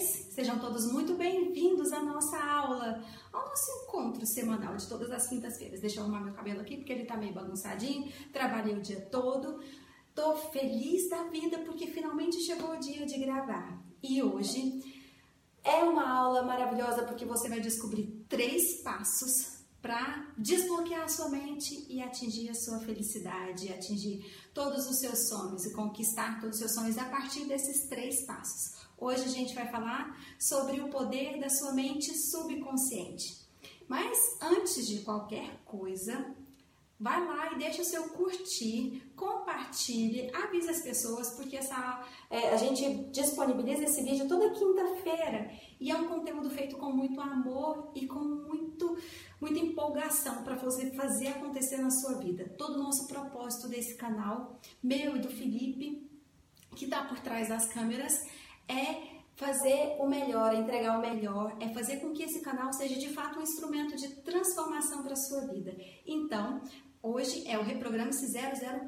vocês? Sejam todos muito bem-vindos à nossa aula, ao nosso encontro semanal de todas as quintas-feiras. Deixa eu arrumar meu cabelo aqui porque ele tá meio bagunçadinho, trabalhei o dia todo. Tô feliz da vida porque finalmente chegou o dia de gravar. E hoje é uma aula maravilhosa porque você vai descobrir três passos para desbloquear a sua mente e atingir a sua felicidade, atingir todos os seus sonhos e conquistar todos os seus sonhos a partir desses três passos. Hoje a gente vai falar sobre o poder da sua mente subconsciente. Mas antes de qualquer coisa, vai lá e deixa o seu curtir, compartilhe, avise as pessoas, porque essa, é, a gente disponibiliza esse vídeo toda quinta-feira e é um conteúdo feito com muito amor e com muito, muita empolgação para você fazer acontecer na sua vida. Todo o nosso propósito desse canal, meu e do Felipe, que está por trás das câmeras, é fazer o melhor, entregar o melhor, é fazer com que esse canal seja de fato um instrumento de transformação para a sua vida. Então, Hoje é o Reprograma-se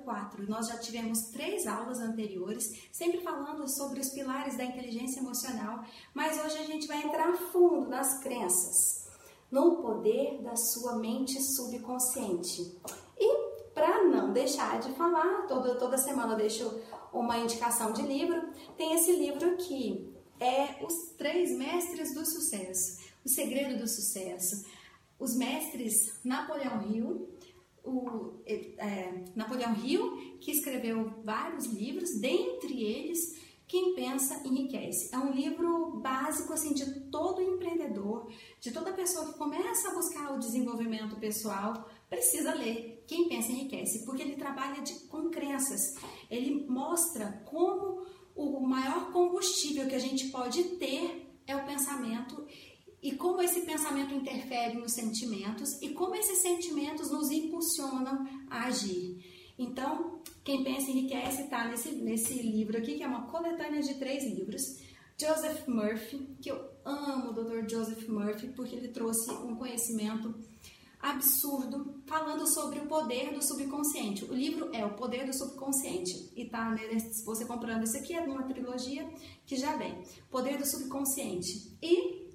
004. Nós já tivemos três aulas anteriores, sempre falando sobre os pilares da inteligência emocional, mas hoje a gente vai entrar a fundo nas crenças, no poder da sua mente subconsciente. E para não deixar de falar, toda, toda semana eu deixo uma indicação de livro, tem esse livro aqui, é Os Três Mestres do Sucesso, O Segredo do Sucesso. Os mestres Napoleão Hill, o é, Napoleão Hill, que escreveu vários livros, dentre eles Quem Pensa Enriquece. É um livro básico assim de todo empreendedor, de toda pessoa que começa a buscar o desenvolvimento pessoal, precisa ler Quem Pensa Enriquece, porque ele trabalha de, com crenças. Ele mostra como o maior combustível que a gente pode ter é o pensamento e como esse pensamento interfere nos sentimentos e como esses sentimentos nos impulsionam a agir. Então, quem pensa enriquece está nesse, nesse livro aqui, que é uma coletânea de três livros. Joseph Murphy, que eu amo o Dr. Joseph Murphy, porque ele trouxe um conhecimento absurdo falando sobre o poder do subconsciente. O livro é O Poder do Subconsciente e tá você comprando esse aqui é uma trilogia que já vem. Poder do Subconsciente. E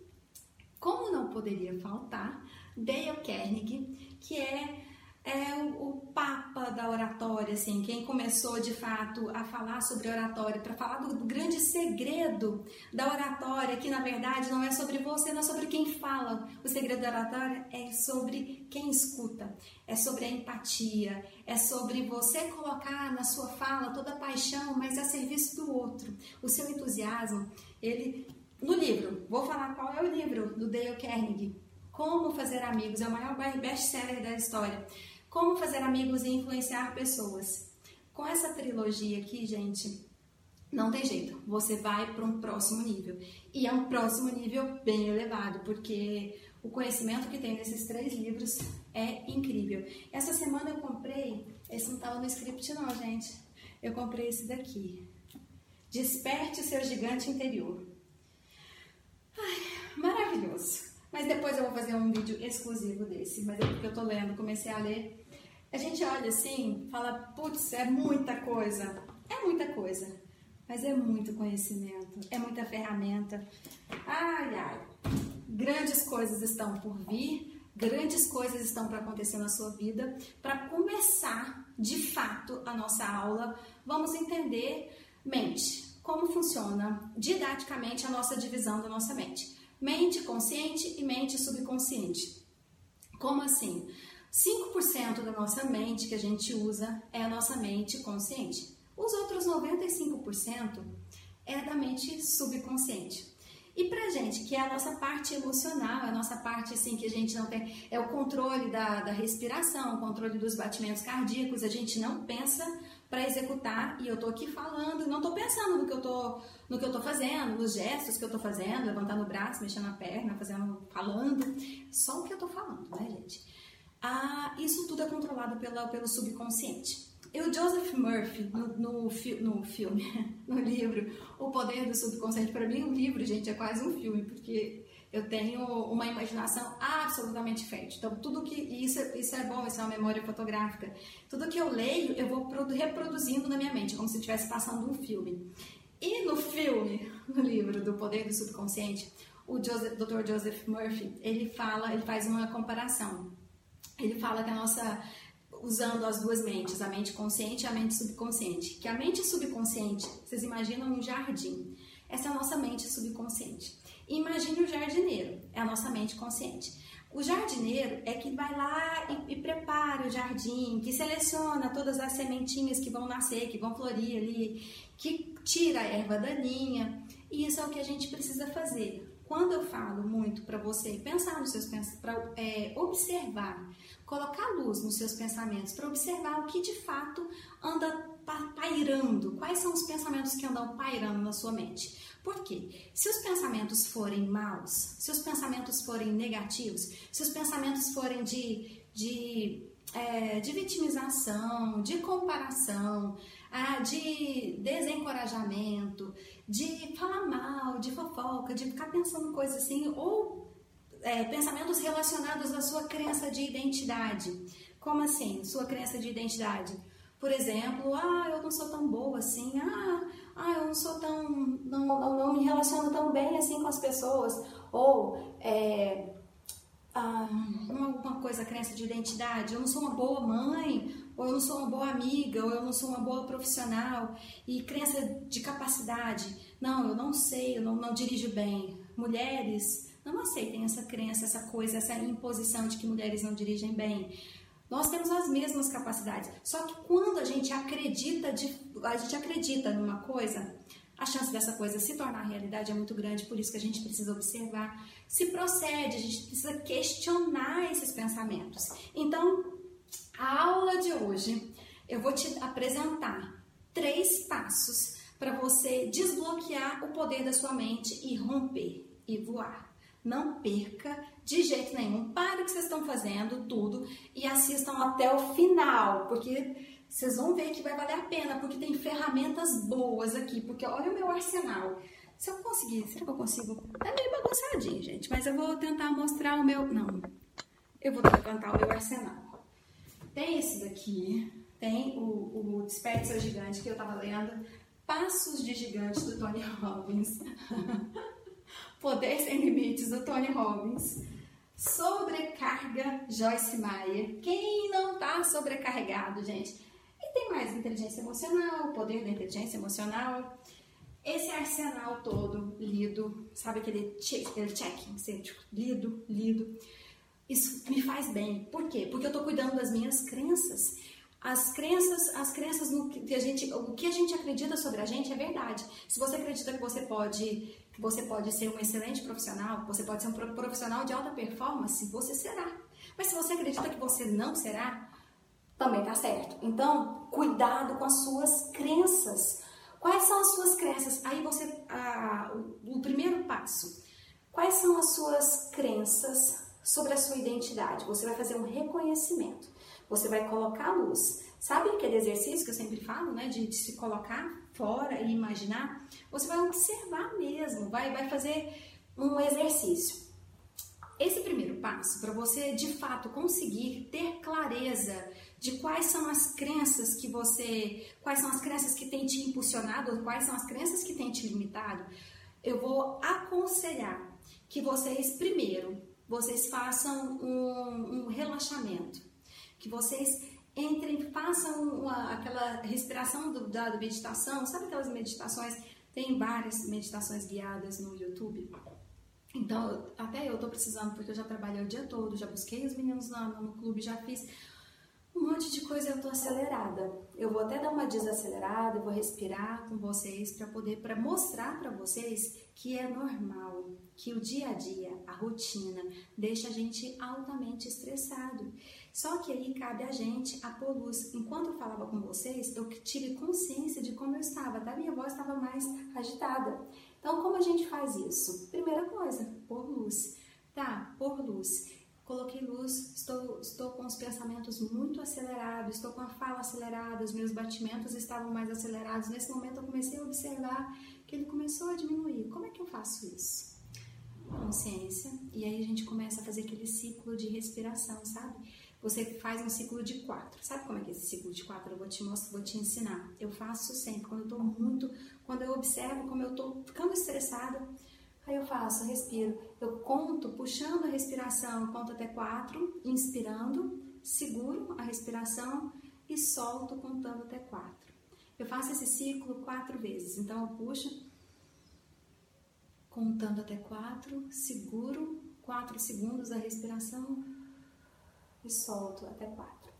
como não poderia faltar, Dale Carnegie, que é, é o, o, papa da oratória, assim, quem começou de fato a falar sobre oratória, para falar do, do, grande segredo da oratória, que na verdade não é sobre você, não é sobre quem fala. O segredo da oratória é sobre quem escuta, é sobre a empatia, é sobre você colocar na sua fala toda a paixão, mas a serviço do outro. O seu entusiasmo, ele no livro, vou falar qual é o livro do Dale Carnegie. Como fazer amigos, é o maior best-seller da história. Como fazer amigos e influenciar pessoas. Com essa trilogia aqui, gente, não tem jeito. Você vai para um próximo nível. E é um próximo nível bem elevado, porque o conhecimento que tem nesses três livros é incrível. Essa semana eu comprei, esse não estava no script não, gente. Eu comprei esse daqui. Desperte o seu gigante interior. Ai, maravilhoso. Mas depois eu vou fazer um vídeo exclusivo desse, mas é porque eu tô lendo, comecei a ler. A gente olha assim, fala, putz, é muita coisa. É muita coisa, mas é muito conhecimento, é muita ferramenta. Ai, ai. Grandes coisas estão por vir, grandes coisas estão para acontecer na sua vida. Para começar, de fato, a nossa aula, vamos entender mente como funciona didaticamente a nossa divisão da nossa mente. Mente consciente e mente subconsciente. Como assim? 5% da nossa mente que a gente usa é a nossa mente consciente. Os outros 95% é da mente subconsciente. E pra gente, que é a nossa parte emocional, a nossa parte assim que a gente não tem, é o controle da, da respiração, o controle dos batimentos cardíacos, a gente não pensa para executar e eu tô aqui falando, não tô pensando no que eu tô, no que eu tô fazendo, nos gestos que eu tô fazendo, levantando o braço, mexendo a perna, fazendo, falando, só o que eu tô falando, né, gente? Ah, isso tudo é controlado pela, pelo subconsciente. E o Joseph Murphy, no, no, fi, no filme, no livro O Poder do Subconsciente, para mim, um livro, gente, é quase um filme, porque eu tenho uma imaginação absolutamente fértil. Então, tudo que. Isso, isso é bom, isso é uma memória fotográfica. Tudo que eu leio, eu vou reproduzindo na minha mente, como se estivesse passando um filme. E no filme, no livro do Poder do Subconsciente, o Joseph, Dr. Joseph Murphy, ele fala, ele faz uma comparação. Ele fala que a nossa usando as duas mentes, a mente consciente e a mente subconsciente. Que a mente subconsciente, vocês imaginam um jardim. Essa é a nossa mente subconsciente. Imagine o jardineiro, é a nossa mente consciente. O jardineiro é que vai lá e, e, prepara o jardim, que seleciona todas as sementinhas que vão nascer, que vão florir ali, que tira a erva daninha. E isso é o que a gente precisa fazer. Quando eu falo muito para você pensar nos seus pensamentos, para é, observar, colocar luz nos seus pensamentos, para observar o que de fato anda pairando, quais são os pensamentos que andam pairando na sua mente. Por quê? Se os pensamentos forem maus, se os pensamentos forem negativos, se os pensamentos forem de, de, é, de vitimização, de comparação, ah, de desencorajamento, de falar mal, de fofoca, de ficar pensando coisas assim, ou é, pensamentos relacionados à sua crença de identidade. Como assim? Sua crença de identidade. Por exemplo, ah, eu não sou tão boa assim, ah, ah eu não sou tão, não, não, não me relaciono tão bem assim com as pessoas, ou é, ah, alguma coisa, crença de identidade, eu não sou uma boa mãe, ou eu não sou uma boa amiga, ou eu não sou uma boa profissional, e crença de capacidade, não, eu não sei, eu não, não dirijo bem. Mulheres, não aceitem essa crença, essa coisa, essa imposição de que mulheres não dirigem bem. Nós temos as mesmas capacidades. Só que quando a gente acredita, de, a gente acredita numa coisa, a chance dessa coisa se tornar realidade é muito grande, por isso que a gente precisa observar se procede, a gente precisa questionar esses pensamentos. Então, a aula de hoje eu vou te apresentar três passos para você desbloquear o poder da sua mente e romper e voar. Não perca de jeito nenhum. Pare o que vocês estão fazendo, tudo, e assistam até o final, porque vocês vão ver que vai valer a pena, porque tem ferramentas boas aqui. Porque olha o meu arsenal. Se eu conseguir, será que eu consigo? É meio bagunçadinho, gente, mas eu vou tentar mostrar o meu. Não, eu vou tentar o meu arsenal. Tem esse daqui, tem o, o Desperte Seu Gigante que eu tava lendo, Passos de Gigante do Tony Robbins. Poder Sem Limites, do Tony Robbins. Sobrecarga, Joyce Meyer. Quem não está sobrecarregado, gente? E tem mais inteligência emocional, poder da inteligência emocional. Esse arsenal todo lido, sabe aquele check, aquele tipo, lido, lido. Isso me faz bem. Por quê? Porque eu estou cuidando das minhas crenças. As crenças, as crenças no que a gente, o que a gente acredita sobre a gente é verdade. Se você acredita que você pode você pode ser um excelente profissional, você pode ser um profissional de alta performance, você será. Mas se você acredita que você não será, também tá certo. Então, cuidado com as suas crenças. Quais são as suas crenças? Aí você, ah, o, o primeiro passo. Quais são as suas crenças sobre a sua identidade? Você vai fazer um reconhecimento. Você vai colocar a luz. Sabe aquele exercício que eu sempre falo, né? De, de se colocar fora e imaginar? Você vai observar mesmo, vai, vai fazer um exercício. Esse primeiro passo, para você de fato conseguir ter clareza de quais são as crenças que você, quais são as crenças que têm te impulsionado, quais são as crenças que têm te limitado, eu vou aconselhar que vocês primeiro, vocês façam um, um relaxamento, que vocês entrem, façam uma, aquela respiração do, da meditação, sabe aquelas meditações? Tem várias meditações guiadas no YouTube. Então, até eu estou precisando, porque eu já trabalhei o dia todo, já busquei os meninos no, no clube, já fiz um monte de coisa, eu tô acelerada. Eu vou até dar uma desacelerada, vou respirar com vocês para poder para mostrar para vocês que é normal, que o dia a dia, a rotina deixa a gente altamente estressado. Só que aí cabe a gente a pôr luz. Enquanto eu falava com vocês, eu tive consciência de como eu estava, tá? Minha voz estava mais agitada. Então, como a gente faz isso? Primeira coisa, pôr luz. Tá, pôr luz. Coloquei luz, estou, estou com os pensamentos muito acelerados, estou com a fala acelerada, os meus batimentos estavam mais acelerados. Nesse momento eu comecei a observar que ele começou a diminuir. Como é que eu faço isso? Consciência. E aí a gente começa a fazer aquele ciclo de respiração, sabe? Você faz um ciclo de quatro. Sabe como é que é esse ciclo de quatro? Eu vou te mostrar, vou te ensinar. Eu faço sempre, quando eu tô muito, quando eu observo como eu tô ficando estressada, aí eu faço, respiro. Eu conto, puxando a respiração, conto até quatro, inspirando, seguro a respiração e solto contando até quatro. Eu faço esse ciclo quatro vezes. Então eu puxo, contando até quatro, seguro quatro segundos a respiração e solto até quatro.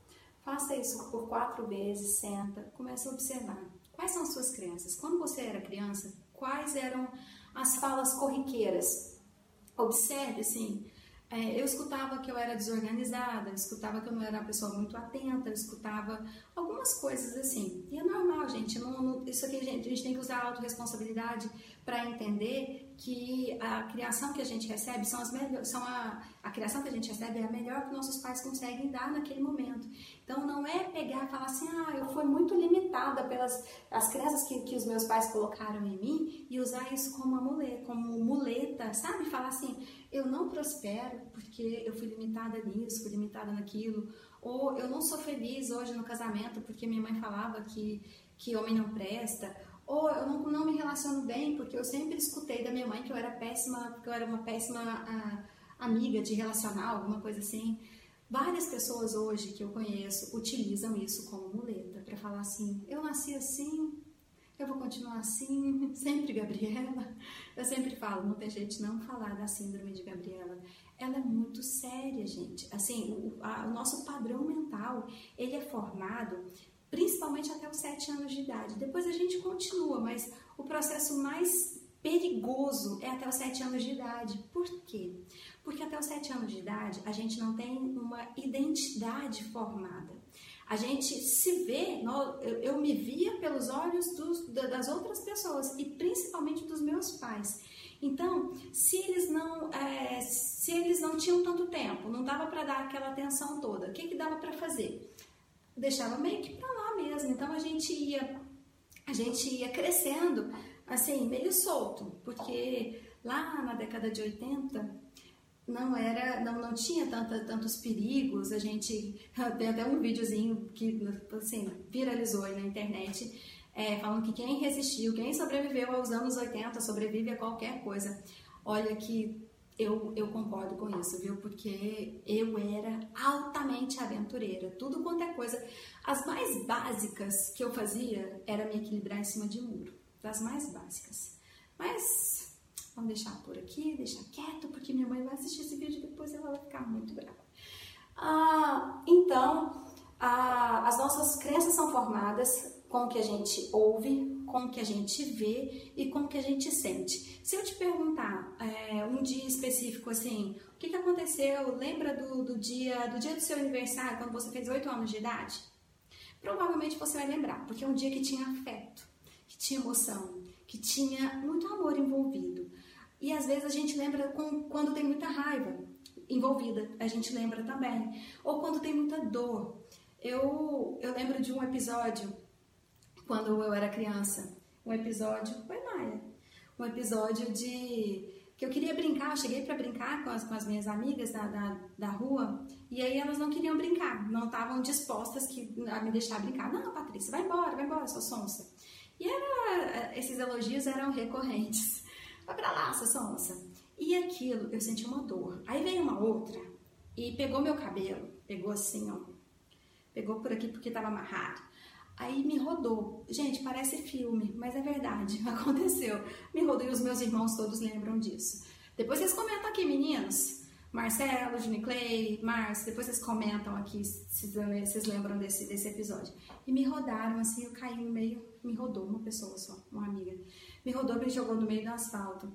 Faça isso por quatro vezes, senta, começa a observar. Quais são as suas crenças? Quando você era criança, quais eram as falas corriqueiras? Observe, assim, é, eu escutava que eu era desorganizada, eu escutava que eu não era uma pessoa muito atenta, eu escutava algumas coisas assim. E é normal, gente. Não, não, isso aqui a gente, a gente tem que usar a autorresponsabilidade para entender que a criação que a gente recebe são as melhores, são a, a criação que a gente recebe é a melhor que nossos pais conseguem dar naquele momento. Então não é pegar e falar assim, ah, eu fui muito limitada pelas as crenças que, que os meus pais colocaram em mim e usar isso como muleta, como muleta, sabe? Falar assim, eu não prospero porque eu fui limitada nisso, fui limitada naquilo, ou eu não sou feliz hoje no casamento porque minha mãe falava que que homem não presta, ou eu não, não me relaciono bem porque eu sempre escutei da minha mãe que eu era péssima, que eu era uma péssima a, amiga de relacionar, alguma coisa assim. Várias pessoas hoje que eu conheço utilizam isso como muleta para falar assim: eu nasci assim, eu vou continuar assim, sempre Gabriela. Eu sempre falo, não tem gente não falar da síndrome de Gabriela. Ela é muito séria, gente. Assim, o, a, o nosso padrão mental, ele é formado principalmente até os 7 anos de idade. Depois a gente continua, mas o processo mais perigoso é até os 7 anos de idade. Por quê? Porque até os 7 anos de idade a gente não tem uma identidade formada. A gente se vê, eu me via pelos olhos dos, das outras pessoas e principalmente dos meus pais. Então, se eles não, é, se eles não tinham tanto tempo, não dava para dar aquela atenção toda, o que, que dava para fazer? deixava meio que para lá mesmo. Então a gente ia a gente ia crescendo assim, meio solto, porque lá na década de 80 não era, não, não tinha tanta, tantos perigos. A gente tem até um videozinho que assim, viralizou aí na internet, é, falando que quem resistiu, quem sobreviveu aos anos 80 sobrevive a qualquer coisa. Olha que eu, eu concordo com isso, viu? Porque eu era altamente aventureira. Tudo quanto é coisa. As mais básicas que eu fazia era me equilibrar em cima de muro. Das mais básicas. Mas vamos deixar por aqui, deixar quieto, porque minha mãe vai assistir esse vídeo e depois ela vai ficar muito brava. Ah, então, ah, as nossas crenças são formadas com o que a gente ouve, com o que a gente vê e com o que a gente sente. Se eu te perguntar é, um dia específico assim, o que, que aconteceu? Lembra do, do, dia do dia do seu aniversário, quando você fez 8 anos de idade? Provavelmente você vai lembrar, porque é um dia que tinha afeto, que tinha emoção, que tinha muito amor envolvido. E às vezes a gente lembra com, quando tem muita raiva envolvida, a gente lembra também. Ou quando tem muita dor. Eu, eu lembro de um episódio quando eu era criança. Um episódio, foi Maia, um episódio de que eu queria brincar, eu cheguei para brincar com as, com as minhas amigas da, da, da, rua e aí elas não queriam brincar, não estavam dispostas que, a me deixar brincar. Não, Patrícia, vai embora, vai embora, sou sonsa. E era, esses elogios eram recorrentes. Vai pra lá, sua sonsa. E aquilo, eu senti uma dor. Aí veio uma outra e pegou meu cabelo, pegou assim, ó, pegou por aqui porque estava amarrado. Aí me rodou. Gente, parece filme, mas é verdade, aconteceu. Me rodou e os meus irmãos todos lembram disso. Depois vocês comentam aqui, meninos. Marcelo, Juni Clay, Márcio, depois vocês comentam aqui se vocês lembram desse, desse episódio. E me rodaram assim, eu caí no meio, me rodou uma pessoa só, uma amiga. Me rodou me jogou no meio do asfalto.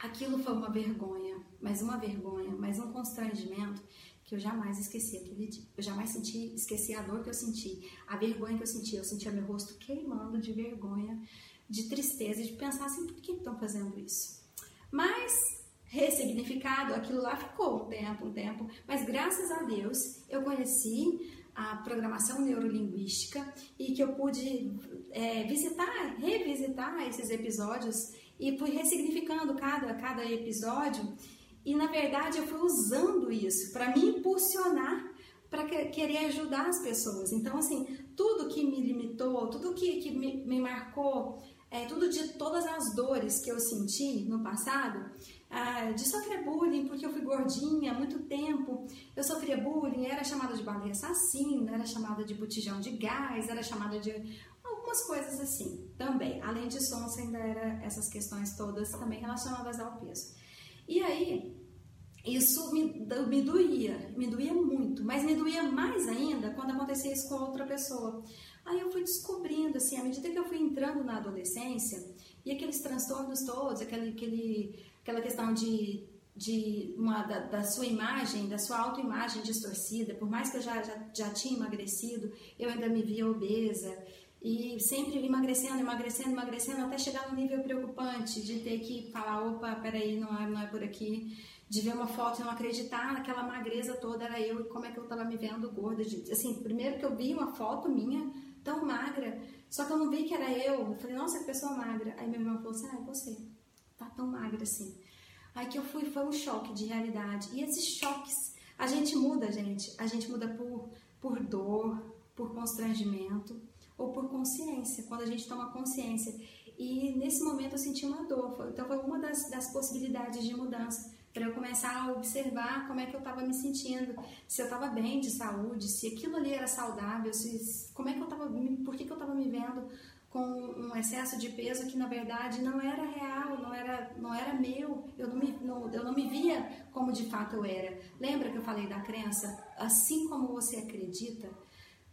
Aquilo foi uma vergonha, mais uma vergonha, mais um constrangimento que eu jamais esqueci aquele dia. Eu jamais senti, esqueci a dor que eu senti, a vergonha que eu senti. Eu sentia meu rosto queimando de vergonha, de tristeza, de pensar assim, por que estão fazendo isso? Mas, ressignificado, aquilo lá ficou um tempo, um tempo. Mas, graças a Deus, eu conheci a programação neurolinguística e que eu pude é, visitar, revisitar esses episódios e fui ressignificando cada, cada episódio e na verdade eu fui usando isso para me impulsionar para querer ajudar as pessoas. Então, assim, tudo que me limitou, tudo que, que me, me marcou, é, tudo de todas as dores que eu senti no passado, ah, de sofrer bullying porque eu fui gordinha há muito tempo, eu sofria bullying, era chamada de baleia assassina, era chamada de botijão de gás, era chamada de algumas coisas assim também. Além de sonsa, ainda era essas questões todas também relacionadas ao peso. E aí, isso me, me doía, me doía muito, mas me doía mais ainda quando acontecia isso com outra pessoa. Aí eu fui descobrindo, assim, à medida que eu fui entrando na adolescência, e aqueles transtornos todos, aquele, aquele, aquela questão de, de uma, da, da, sua imagem, da sua autoimagem distorcida, por mais que eu já, já, já tinha emagrecido, eu ainda me via obesa, e sempre emagrecendo, emagrecendo, emagrecendo, até chegar num nível preocupante de ter que falar, opa, peraí, não é, não é por aqui de ver uma foto e não acreditar naquela magreza toda era eu e como é que eu tava me vendo gorda. De, assim, primeiro que eu vi uma foto minha tão magra, só que eu não vi que era eu. Eu falei, nossa, que pessoa magra. Aí meu irmão falou assim, ah, é você, tá tão magra assim. Aí que eu fui, foi um choque de realidade. E esses choques, a gente muda, gente. A gente muda por, por dor, por constrangimento ou por consciência, quando a gente toma consciência. E nesse momento eu senti uma dor. Então foi uma das, das possibilidades de mudança para eu começar a observar como é que eu estava me sentindo, se eu estava bem de saúde, se aquilo ali era saudável, se, como é que eu estava, por que, que eu estava me vendo com um excesso de peso que na verdade não era real, não era, não era meu, eu não, me, não, eu não me via como de fato eu era. Lembra que eu falei da crença? Assim como você acredita,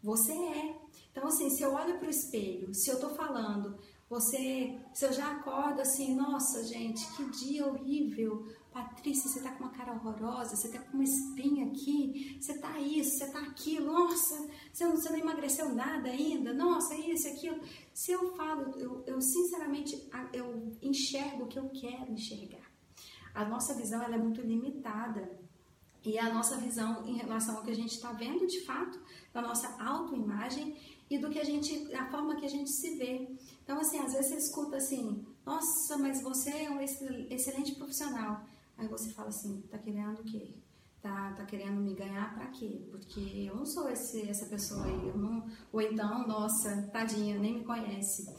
você é. Então, assim, se eu olho para o espelho, se eu estou falando, você, se eu já acordo assim, nossa gente, que dia horrível, Patrícia, você tá com uma cara horrorosa, você tá com uma espinha aqui, você tá isso, você tá aquilo, nossa, você não, você não emagreceu nada ainda, nossa, isso, aquilo. Se eu falo, eu, eu sinceramente, eu enxergo o que eu quero enxergar. A nossa visão ela é muito limitada e a nossa visão em relação ao que a gente está vendo de fato, da nossa autoimagem e do que a gente, a forma que a gente se vê. Então, assim, às vezes você escuta assim, nossa, mas você é um excelente profissional. Aí você fala assim, tá querendo o quê? Tá, tá querendo me ganhar para quê? Porque eu não sou esse, essa pessoa aí, eu não, ou então, nossa, tadinha, nem me conhece.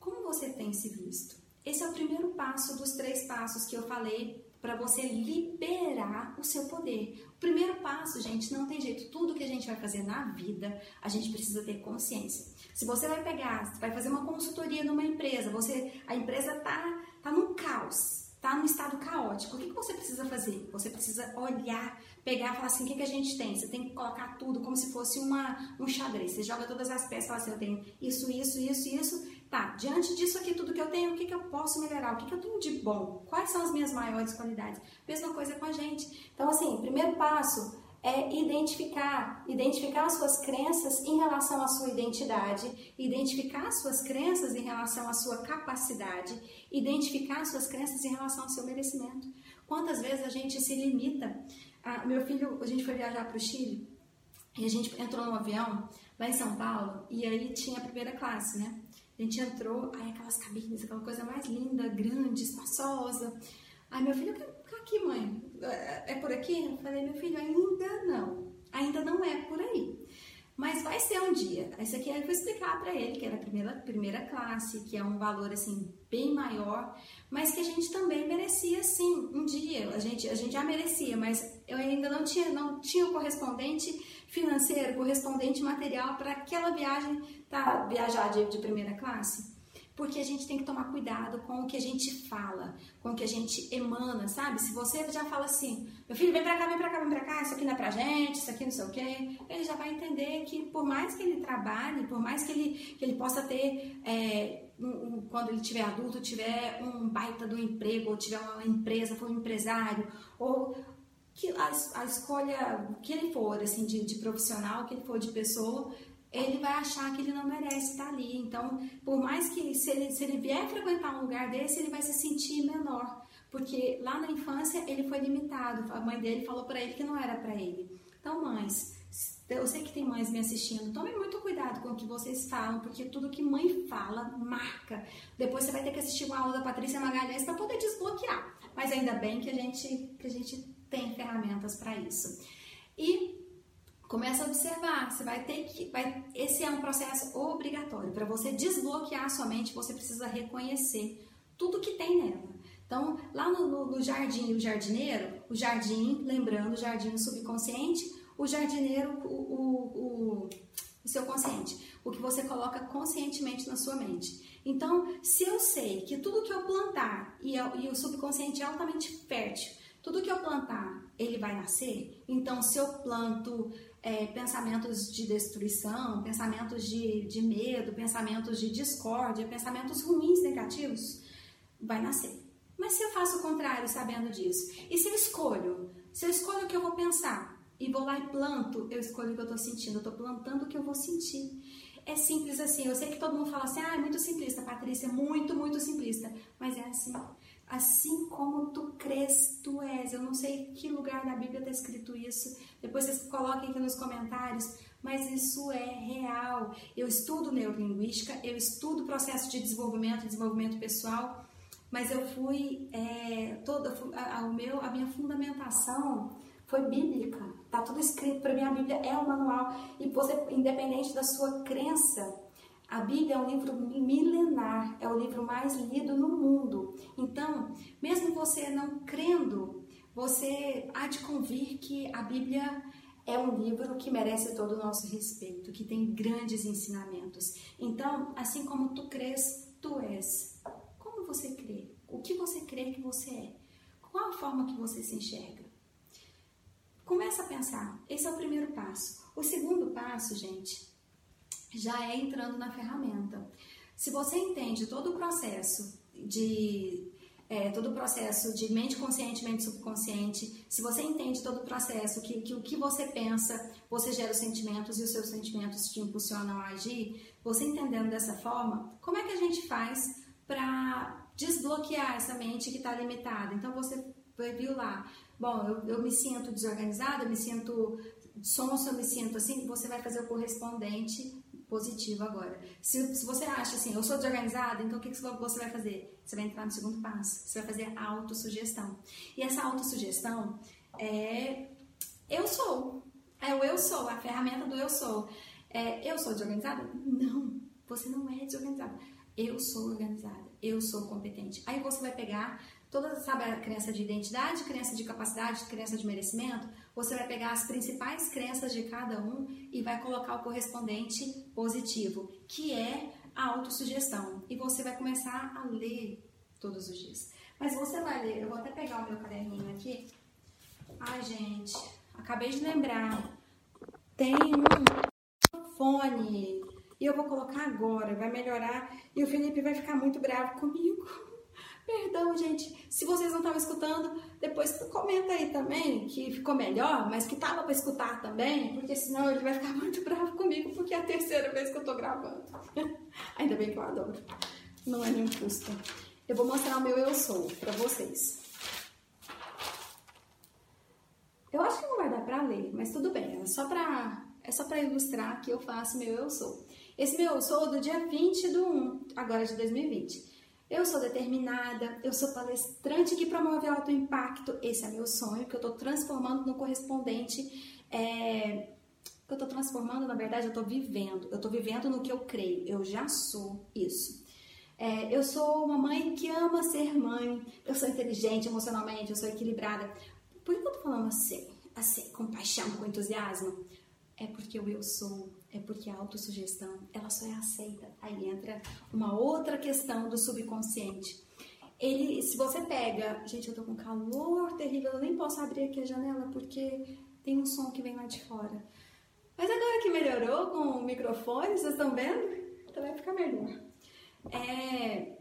Como você tem se visto? Esse é o primeiro passo dos três passos que eu falei para você liberar o seu poder. O primeiro passo, gente, não tem jeito. Tudo que a gente vai fazer na vida, a gente precisa ter consciência. Se você vai pegar, vai fazer uma consultoria numa empresa, você, a empresa tá, tá num caos está num estado caótico, o que, que você precisa fazer? Você precisa olhar, pegar e falar assim, o que, que a gente tem? Você tem que colocar tudo como se fosse uma, um xadrez. Você joga todas as peças e fala assim, eu tenho isso, isso, isso, isso. Tá, diante disso aqui, tudo que eu tenho, o que, que eu posso melhorar? O que, que eu tenho de bom? Quais são as minhas maiores qualidades? Mesma coisa com a gente. Então, assim, primeiro passo é identificar, identificar as suas crenças em relação à sua identidade, identificar as suas crenças em relação à sua capacidade, identificar as suas crenças em relação ao seu merecimento. Quantas vezes a gente se limita? Ah, meu filho, a gente foi viajar para o Chile e a gente entrou no avião lá em São Paulo e aí tinha a primeira classe, né? A gente entrou, aí aquelas cabines, aquela coisa mais linda, grande, espaçosa. Aí meu filho, aqui, mãe, é, é por aqui? Eu falei, meu filho, ainda não. Ainda não é por aí. Mas vai ser um dia. Isso aqui eu vou explicar para ele que era a primeira, primeira classe, que é um valor assim bem maior, mas que a gente também merecia sim um dia. A gente, a gente já merecia, mas eu ainda não tinha, não tinha o correspondente financeiro, correspondente material para aquela viagem, tá, viajar de, de primeira classe porque a gente tem que tomar cuidado com o que a gente fala, com o que a gente emana, sabe? Se você já fala assim, meu filho, vem pra cá, vem pra cá, vem pra cá, isso aqui não é pra gente, isso aqui não sei o quê, ele já vai entender que por mais que ele trabalhe, por mais que ele, que ele possa ter, é, um, um, quando ele tiver adulto, tiver um baita do emprego, ou tiver uma empresa, for um empresário, ou que a, a escolha que ele for, assim, de, de profissional, que ele for de pessoa, ele vai achar que ele não merece estar ali. Então, por mais que se ele, se ele vier frequentar um lugar desse, ele vai se sentir menor, porque lá na infância ele foi limitado. A mãe dele falou para ele que não era para ele. Então, mães, eu sei que tem mães me assistindo, tomem muito cuidado com o que vocês falam, porque tudo que mãe fala marca. Depois você vai ter que assistir uma aula da Patrícia Magalhães para poder desbloquear. Mas ainda bem que a gente, que a gente tem ferramentas para isso. E Começa a observar, você vai ter que. Vai, esse é um processo obrigatório. Para você desbloquear a sua mente, você precisa reconhecer tudo que tem nela. Então, lá no, no, no jardim o jardineiro, o jardim, lembrando, o jardim subconsciente, o jardineiro, o, o, o, o seu consciente, o que você coloca conscientemente na sua mente. Então, se eu sei que tudo que eu plantar e, eu, e o subconsciente é altamente fértil, tudo que eu plantar, ele vai nascer. Então, se eu planto é, pensamentos de destruição, pensamentos de, de medo, pensamentos de discórdia, pensamentos ruins, negativos, vai nascer. Mas se eu faço o contrário, sabendo disso? E se eu escolho? Se eu escolho o que eu vou pensar e vou lá e planto, eu escolho o que eu estou sentindo, eu estou plantando o que eu vou sentir. É simples assim. Eu sei que todo mundo fala assim, ah, é muito simplista, Patrícia, muito, muito simplista. Mas é assim. Assim como tu crês, tu és. Eu não sei que lugar da Bíblia está escrito isso. Depois vocês coloquem aqui nos comentários. Mas isso é real. Eu estudo neurolinguística, eu estudo processo de desenvolvimento, desenvolvimento pessoal mas eu fui é, toda a, a, o meu, a minha fundamentação foi bíblica. Tá tudo escrito para mim. A Bíblia é um manual e você, independente da sua crença, a Bíblia é um livro milenar, é o livro mais lido no mundo. Então, mesmo você não crendo, você há de convir que a Bíblia é um livro que merece todo o nosso respeito, que tem grandes ensinamentos. Então, assim como tu crês, tu és você crê? O que você crê que você é? Qual a forma que você se enxerga? Começa a pensar. Esse é o primeiro passo. O segundo passo, gente, já é entrando na ferramenta. Se você entende todo o processo de é, todo o processo de mente consciente, mente subconsciente, se você entende todo o processo que, que o que você pensa, você gera os sentimentos e os seus sentimentos te impulsionam a agir, você entendendo dessa forma, como é que a gente faz para desbloquear essa mente que está limitada. Então você viu lá, bom, eu, eu me sinto desorganizada, eu me sinto sonso, eu me sinto assim, você vai fazer o correspondente positivo agora. Se, se você acha assim, eu sou desorganizada, então o que, que você vai fazer? Você vai entrar no segundo passo, você vai fazer a autossugestão. E essa autossugestão é eu sou. É o eu sou, a ferramenta do eu sou. É, eu sou desorganizada? Não, você não é desorganizada eu sou organizada, eu sou competente. Aí você vai pegar toda, sabe, a crença de identidade, crença de capacidade, crença de merecimento, você vai pegar as principais crenças de cada um e vai colocar o correspondente positivo, que é a autossugestão. E você vai começar a ler todos os dias. Mas você vai ler, eu vou até pegar o meu caderninho aqui. Ai, gente, acabei de lembrar. Tem um fone e eu vou colocar agora, vai melhorar e o Felipe vai ficar muito bravo comigo. Perdão, gente. Se vocês não estavam escutando, depois comenta aí também que ficou melhor, mas que tava para escutar também, porque senão ele vai ficar muito bravo comigo, porque é a terceira vez que eu tô gravando. Ainda bem que eu adoro. Não é nenhum custo. Eu vou mostrar o meu eu sou para vocês. Eu acho que não vai dar para ler, mas tudo bem. É só para é só para ilustrar que eu faço meu eu sou. Esse meu eu sou do dia 20 do 1, agora de 2020. Eu sou determinada, eu sou palestrante que promove alto impacto. Esse é meu sonho, que eu estou transformando no correspondente. É, que eu estou transformando, na verdade, eu estou vivendo. Eu estou vivendo no que eu creio. Eu já sou isso. É, eu sou uma mãe que ama ser mãe. Eu sou inteligente emocionalmente, eu sou equilibrada. Por que eu estou falando assim? Assim, com paixão, com entusiasmo? É porque eu sou é porque a autossugestão ela só é aceita. Aí entra uma outra questão do subconsciente. Ele, se você pega, gente, eu tô com calor terrível, eu nem posso abrir aqui a janela porque tem um som que vem lá de fora. Mas agora que melhorou com o microfone, vocês estão vendo? Então vai ficar melhor. É...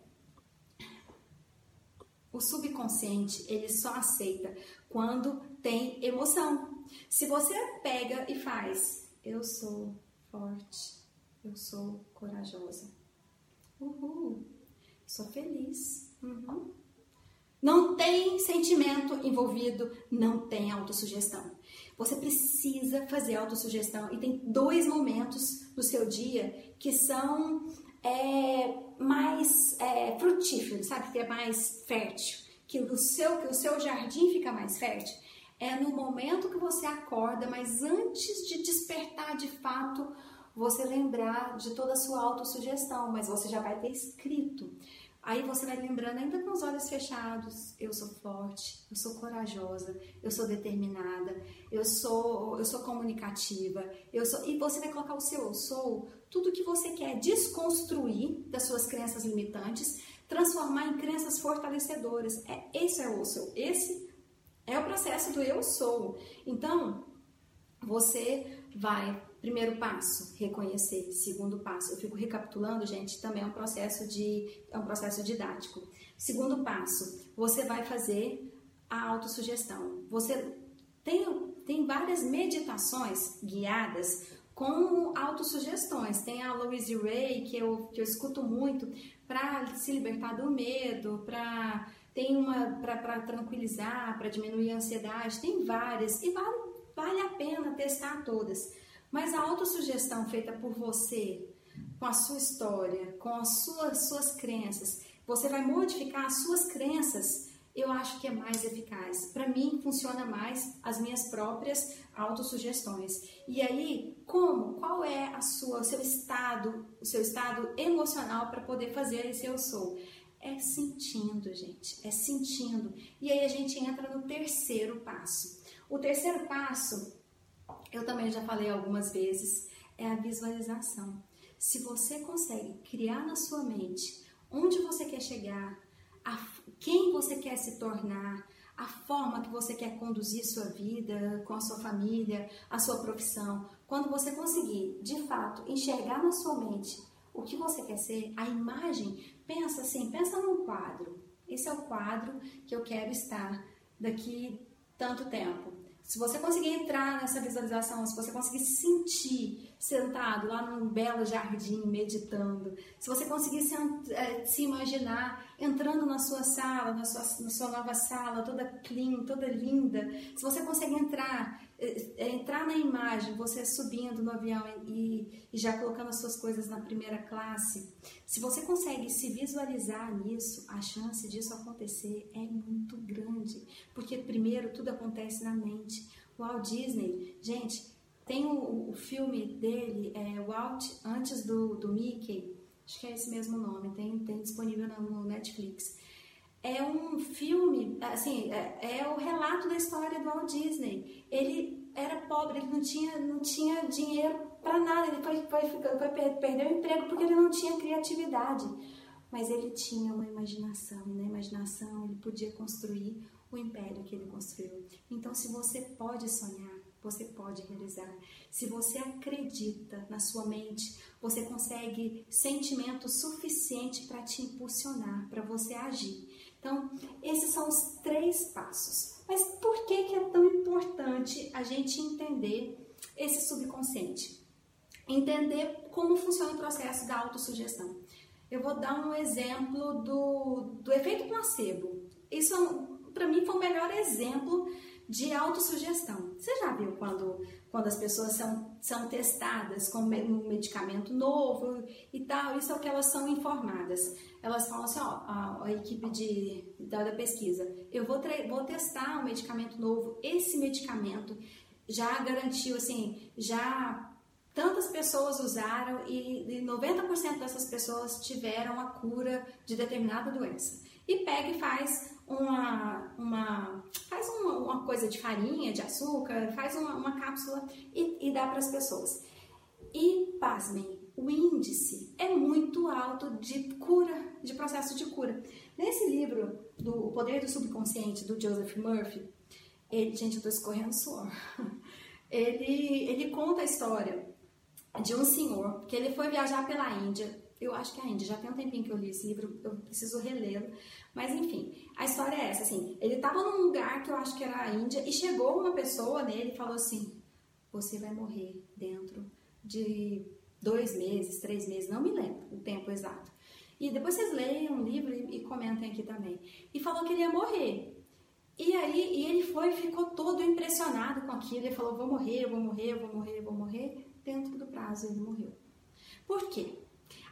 O subconsciente, ele só aceita quando tem emoção. Se você pega e faz, eu sou forte, eu sou corajosa. Uhul, sou feliz. Uhum. Não tem sentimento envolvido, não tem autossugestão. Você precisa fazer autossugestão e tem dois momentos do seu dia que são é, mais é, frutíferos, sabe? Que é mais fértil, que o seu, que o seu jardim fica mais fértil É no momento que você acorda, mas antes de despertar de fato, você lembrar de toda a sua autossugestão, mas você já vai ter escrito. Aí você vai lembrando, ainda com os olhos fechados, eu sou forte, eu sou corajosa, eu sou determinada, eu sou, eu sou comunicativa, eu sou. E você vai colocar o seu eu sou, tudo que você quer desconstruir das suas crenças limitantes, transformar em crenças fortalecedoras. É, esse é o eu sou. Esse é o processo do eu sou. Então, você vai Primeiro passo, reconhecer. Segundo passo, eu fico recapitulando, gente, também é um processo de é um processo didático. Segundo passo, você vai fazer a autossugestão. Você tem tem várias meditações guiadas com autossugestões. Tem a Louise Ray, que eu, que eu escuto muito, para se libertar do medo, para tem uma para tranquilizar, para diminuir a ansiedade, tem várias e vale, vale a pena testar todas. Mas a autossugestão feita por você, com a sua história, com as suas, suas crenças, você vai modificar as suas crenças, eu acho que é mais eficaz. Para mim, funciona mais as minhas próprias autossugestões. E aí, como? Qual é a sua, o seu estado, o seu estado emocional para poder fazer esse eu sou? É sentindo, gente, é sentindo. E aí a gente entra no terceiro passo. O terceiro passo eu também já falei algumas vezes, é a visualização. Se você consegue criar na sua mente onde você quer chegar, a, quem você quer se tornar, a forma que você quer conduzir sua vida com a sua família, a sua profissão, quando você conseguir de fato enxergar na sua mente o que você quer ser, a imagem, pensa assim, pensa num quadro. Esse é o quadro que eu quero estar daqui tanto tempo. Se você conseguir entrar nessa visualização, se você conseguir sentir sentado lá num belo jardim meditando, se você conseguir se, é, se imaginar entrando na sua sala, na sua, na sua nova sala, toda clean, toda linda, se você consegue entrar, é, é, entrar na imagem, você subindo no avião e, e já colocando as suas coisas na primeira classe, se você consegue se visualizar nisso, a chance disso acontecer é muito grande, porque primeiro tudo acontece na mente. Walt Disney, gente, tem o, o filme dele, é, Walt, antes do, do Mickey, acho que é esse mesmo nome, tem, tem disponível no Netflix. É um filme, assim, é, é o relato da história do Walt Disney. Ele era pobre, ele não tinha, não tinha dinheiro para nada, ele foi, foi, foi, perdeu o emprego porque ele não tinha criatividade. Mas ele tinha uma imaginação, e na imaginação ele podia construir o império que ele construiu. Então, se você pode sonhar, você pode realizar. Se você acredita na sua mente, você consegue sentimento suficiente para te impulsionar, para você agir. Então, esses são os três passos. Mas por que, que é tão importante a gente entender esse subconsciente? Entender como funciona o processo da autossugestão. Eu vou dar um exemplo do, do efeito placebo. Isso, para mim, foi o melhor exemplo de autossugestão. Você já viu quando, quando as pessoas são, são testadas com um medicamento novo e tal? Isso é o que elas são informadas. Elas falam assim, ó, a, equipe de, da, da, pesquisa, eu vou, vou testar um medicamento novo, esse medicamento já garantiu, assim, já tantas pessoas usaram e 90% dessas pessoas tiveram a cura de determinada doença. E pega e faz uma, uma faz uma, uma, coisa de farinha, de açúcar, faz uma, uma cápsula e, e dá para as pessoas. E, pasmem, o índice é muito alto de cura, de processo de cura. Nesse livro, do O Poder do Subconsciente, do Joseph Murphy, ele, gente, eu tô escorrendo suor, ele, ele conta a história de um senhor que ele foi viajar pela Índia eu acho que é a Índia, já tem um tempinho que eu li esse livro, eu preciso relê-lo. Mas enfim, a história é essa, assim, ele estava num lugar que eu acho que era a Índia e chegou uma pessoa nele e falou assim, você vai morrer dentro de dois meses, três meses, não me lembro o tempo exato. E depois vocês leiam o livro e, e comentem aqui também. E falou que ele ia morrer. E aí, e ele foi ficou todo impressionado com aquilo. Ele falou: Vou morrer, vou morrer, vou morrer, vou morrer. Dentro do prazo, ele morreu. Por quê?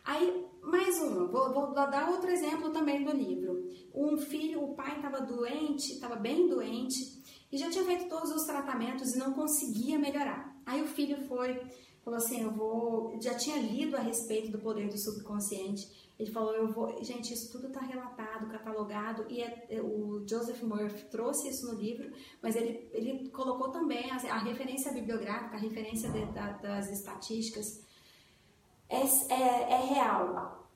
Aí, mais uma, vou, vou, dar outro exemplo também do livro. Um filho, o pai estava doente, estava bem doente, e já tinha feito todos os tratamentos e não conseguia melhorar. Aí o filho foi, falou assim, eu vou, já tinha lido a respeito do poder do subconsciente. Ele falou, eu vou, gente, isso tudo está relatado, catalogado e é, é, o Joseph Murphy trouxe isso no livro, mas ele, ele colocou também a, a referência bibliográfica, a referência de, da, das estatísticas é, é, é real.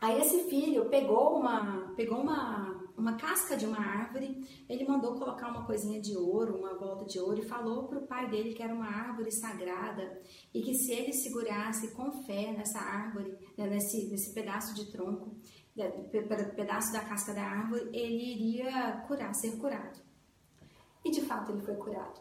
Aí esse filho pegou uma, pegou uma uma casca de uma árvore, ele mandou colocar uma coisinha de ouro, uma volta de ouro, e falou para o pai dele que era uma árvore sagrada e que se ele segurasse com fé nessa árvore, né, nesse, nesse pedaço de tronco, né, pedaço da casca da árvore, ele iria curar, ser curado. E de fato ele foi curado.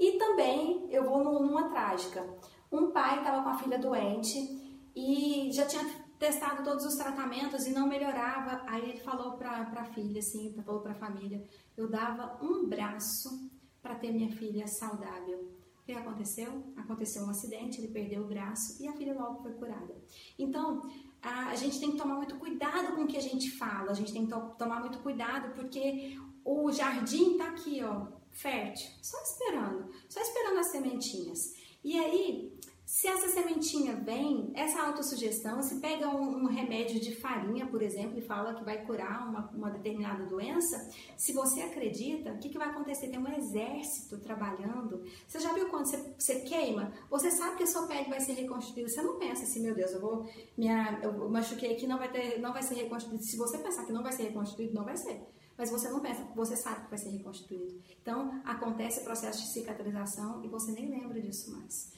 E também eu vou numa trágica. Um pai estava com a filha doente e já tinha testado todos os tratamentos e não melhorava. Aí ele falou para a filha, assim, falou para a família: eu dava um braço para ter minha filha saudável. O que aconteceu? Aconteceu um acidente, ele perdeu o braço e a filha logo foi curada. Então, a, gente tem que tomar muito cuidado com o que a gente fala, a gente tem que to tomar muito cuidado porque o jardim está aqui, ó, fértil, só esperando, só esperando as sementinhas. E aí, se essa sementinha vem, essa autossugestão, se pega um, um, remédio de farinha, por exemplo, e fala que vai curar uma, uma determinada doença, se você acredita, o que, que vai acontecer? Tem um exército trabalhando. Você já viu quando você, você queima? Você sabe que a sua pele vai ser reconstruída. Você não pensa assim, meu Deus, eu vou. Minha, eu machuquei aqui, não vai, ter, não vai ser reconstruído. Se você pensar que não vai ser reconstruído, não vai ser mas você não pensa, você sabe que vai ser reconstruído. Então, acontece o processo de cicatrização e você nem lembra disso mais.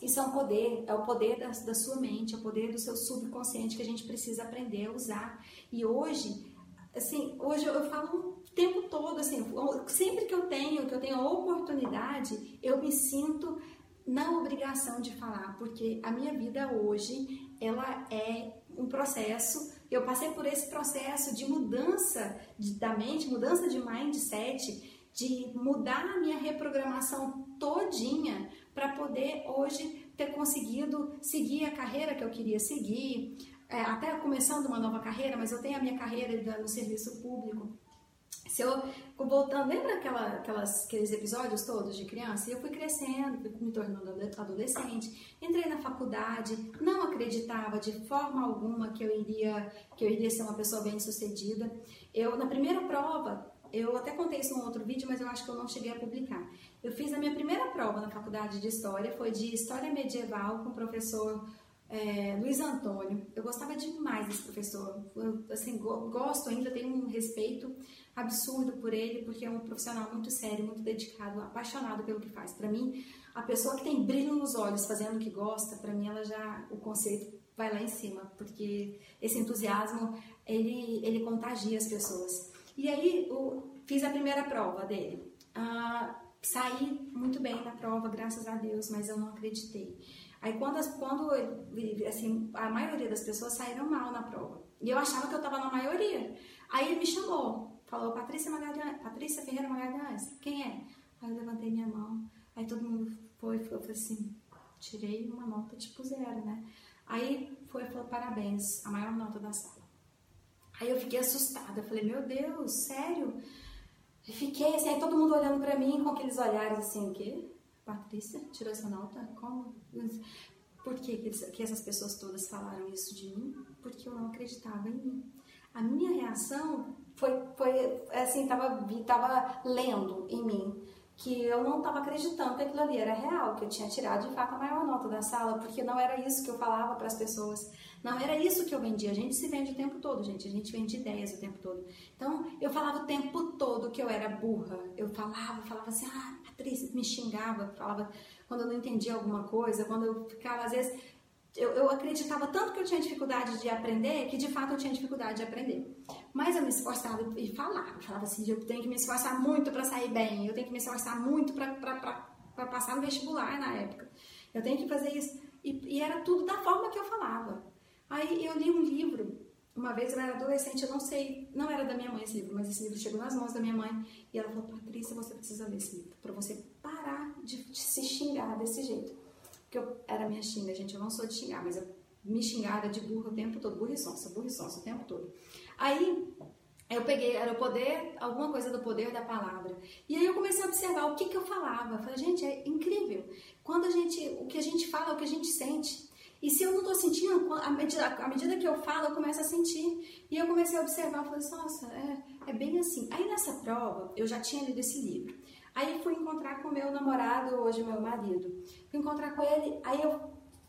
Isso é um poder, é o poder da, da sua mente, é o poder do seu subconsciente que a gente precisa aprender a usar. E hoje, assim, hoje eu, eu falo o tempo todo, assim, sempre que eu tenho, que eu tenho a oportunidade, eu me sinto na obrigação de falar, porque a minha vida hoje, ela é um processo, eu passei por esse processo de mudança de, da mente, mudança de mindset, de mudar a minha reprogramação todinha para poder hoje ter conseguido seguir a carreira que eu queria seguir, é, até começando uma nova carreira, mas eu tenho a minha carreira no serviço público. Se eu, voltando, lembra aquela, aquelas, aqueles episódios todos de criança? Eu fui crescendo, me tornando adolescente, entrei na faculdade, não acreditava de forma alguma que eu iria, que eu iria ser uma pessoa bem sucedida. Eu, na primeira prova, eu até contei isso num outro vídeo, mas eu acho que eu não cheguei a publicar. Eu fiz a minha primeira prova na faculdade de História, foi de História Medieval com o professor é, Luiz Antônio. Eu gostava demais desse professor. Eu, assim, go gosto ainda, tenho um respeito absurdo por ele, porque é um profissional muito sério, muito dedicado, apaixonado pelo que faz. Para mim, a pessoa que tem brilho nos olhos fazendo o que gosta, para mim ela já o conceito vai lá em cima, porque esse entusiasmo ele ele contagia as pessoas. E aí eu fiz a primeira prova dele. Ah, saí muito bem na prova, graças a Deus, mas eu não acreditei. Aí quando, quando assim, a maioria das pessoas saíram mal na prova. E eu achava que eu estava na maioria. Aí ele me chamou, falou, Patrícia Magalhães, Patrícia Ferreira Magalhães, quem é? Aí eu levantei minha mão, aí todo mundo foi, eu falei assim, tirei uma nota tipo zero, né? Aí foi e falou, parabéns, a maior nota da sala. Aí eu fiquei assustada, falei, meu Deus, sério? E fiquei assim, aí todo mundo olhando para mim com aqueles olhares assim, o quê? Patrícia tirou essa nota? Como? Por que, que essas pessoas todas falaram isso de mim? Porque eu não acreditava em mim. A minha reação foi, foi assim, tava, tava lendo em mim que eu não estava acreditando que aquilo ali era real, que eu tinha tirado de fato a maior nota da sala, porque não era isso que eu falava para as pessoas, não era isso que eu vendia. A gente se vende o tempo todo, gente, a gente vende ideias o tempo todo. Então, eu falava o tempo todo que eu era burra. Eu falava, falava assim, ah, Patrícia, me xingava, falava quando eu não entendia alguma coisa, quando eu ficava, às vezes, eu, eu, acreditava tanto que eu tinha dificuldade de aprender que de fato eu tinha dificuldade de aprender. Mas eu me esforçava e falava, falava assim: eu tenho que me esforçar muito para sair bem, eu tenho que me esforçar muito para passar no vestibular na época, eu tenho que fazer isso. E, e, era tudo da forma que eu falava. Aí eu li um livro, uma vez eu era adolescente, eu não sei, não era da minha mãe esse livro, mas esse livro chegou nas mãos da minha mãe e ela falou: Patrícia, você precisa ler esse livro para você parar de se xingar desse jeito. Porque eu era minha xinga, gente, eu não sou de xingar, mas eu me xingava de burro o tempo todo, burra e sonsa, burra e sonsa o tempo todo. Aí, Eu peguei, era o poder, alguma coisa do poder da palavra. E aí eu comecei a observar o que, que eu falava. Eu falei, gente, é incrível. Quando a gente, o que a gente fala, é o que a gente sente. E se eu não estou sentindo, à medida, medida que eu falo, eu começo a sentir. E eu comecei a observar, falei, nossa, é, é bem assim. Aí nessa prova, eu já tinha lido esse livro. Aí fui encontrar com meu namorado, hoje meu marido. Fui encontrar com ele, aí eu,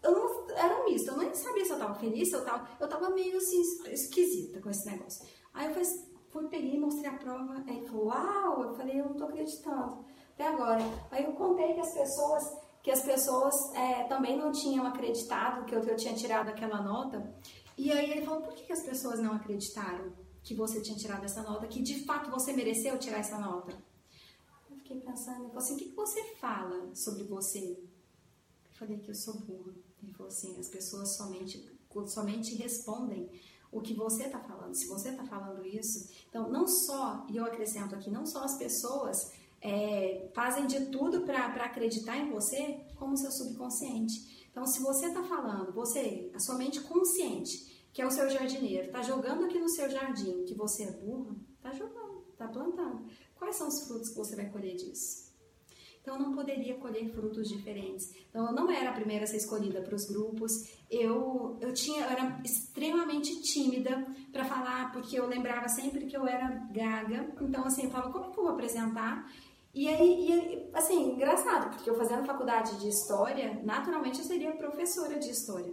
eu não, era um misto, eu nem sabia se eu estava feliz, se eu estava, eu estava meio assim, esquisita com esse negócio. Aí eu falei, fui, peguei, mostrei a prova, aí ele falou, uau, eu falei, eu não tô acreditando, até agora. Aí eu contei que as pessoas, que as pessoas é, também não tinham acreditado que eu, que eu tinha tirado aquela nota, e aí ele falou, por que, que as pessoas não acreditaram que você tinha tirado essa nota, que de fato você mereceu tirar essa nota? Fiquei pensando, ele falou assim, o que, que você fala sobre você? Eu falei que eu sou burra. Ele falou assim, as pessoas somente, somente respondem o que você está falando. Se você está falando isso, então não só, e eu acrescento aqui, não só as pessoas é, fazem de tudo para acreditar em você, como seu subconsciente. Então, se você está falando, você, a sua mente consciente, que é o seu jardineiro, está jogando aqui no seu jardim que você é burro, está jogando, está plantando. Quais são os frutos que você vai colher disso? então eu não poderia colher frutos diferentes. Então eu não era a primeira a ser escolhida para os grupos. Eu eu tinha eu era extremamente tímida para falar porque eu lembrava sempre que eu era gaga. Então assim eu falava como é que eu vou apresentar? E aí, e, assim, engraçado, porque eu fazendo faculdade de história, naturalmente eu seria professora de história.